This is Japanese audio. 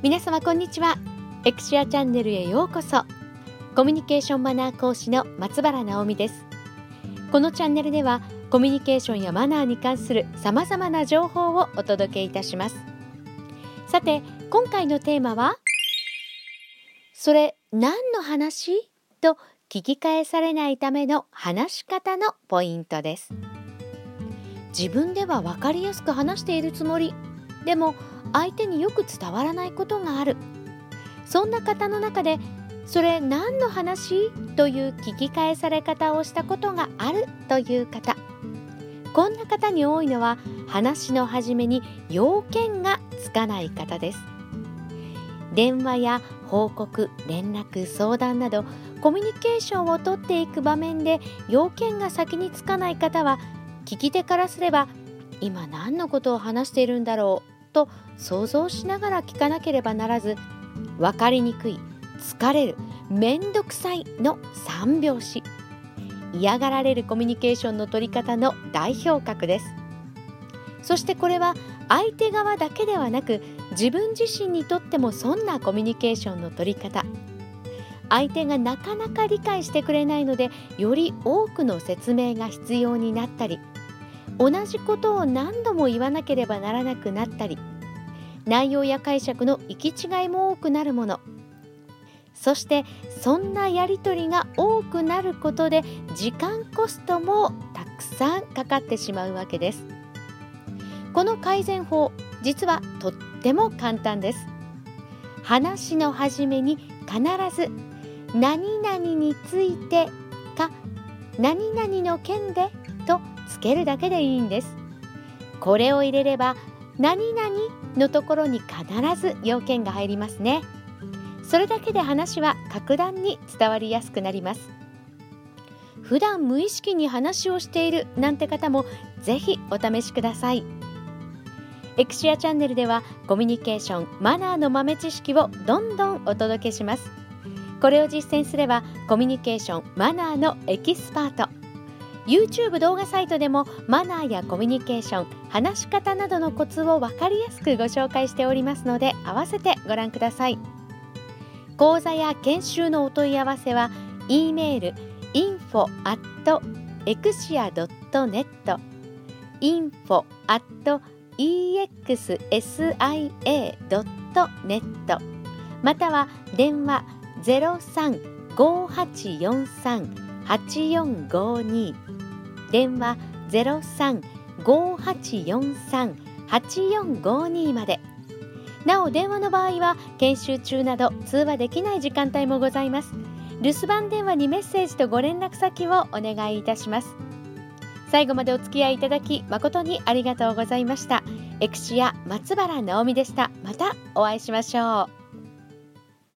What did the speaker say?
皆様こんにちは。エクシアチャンネルへようこそ。コミュニケーションマナー講師の松原直美です。このチャンネルではコミュニケーションやマナーに関する様々な情報をお届けいたします。さて今回のテーマはそれ何の話？と聞き返されないための話し方のポイントです。自分では分かりやすく話しているつもり。でも相手によく伝わらないことがある。そんな方の中でそれ何の話という聞き返され方をしたことがあるという方。こんな方に多いのは話の始めに要件がつかない方です。電話や報告連絡相談などコミュニケーションをとっていく場面で要件が先につかない方は聞き手からすれば今何のことを話しているんだろうと想像しながら聞かなければならず分かりにくい疲れるめんどくさいの3拍子。嫌がられるコミュニケーションの取り方の代表格です。そしてこれは相手側だけではなく自分自身にとってもそんなコミュニケーションの取り方。相手がなかなか理解してくれないのでより多くの説明が必要になったり同じことを何度も言わなければならなくなったり内容や解釈の行き違いも多くなるもの。そしてそんなやり取りが多くなることで時間コストもたくさんかかってしまうわけです。この改善法実はとっても簡単です。話の始めに必ず何々についてか何々の件でつけるだけでいいんです。これを入れれば何々のところに必ず要件が入りますね。それだけで話は格段に伝わりやすくなります。普段無意識に話をしているなんて方もぜひお試しください。エクシアチャンネルではコミュニケーションマナーの豆知識をどんどんお届けします。これを実践すればコミュニケーションマナーのエキスパート YouTube 動画サイトでもマナーやコミュニケーション話し方などのコツを分かりやすくご紹介しておりますので合わせてご覧ください。講座や研修のお問い合わせは e メール info at exia.net info at exsia.net または電話03-5843-8452電話03-5843-8452まで。なお電話の場合は研修中など通話できない時間帯もございます。留守番電話にメッセージとご連絡先をお願いいたします。最後までお付き合いいただき誠にありがとうございました。エクシア松原直美でした。またお会いしましょう。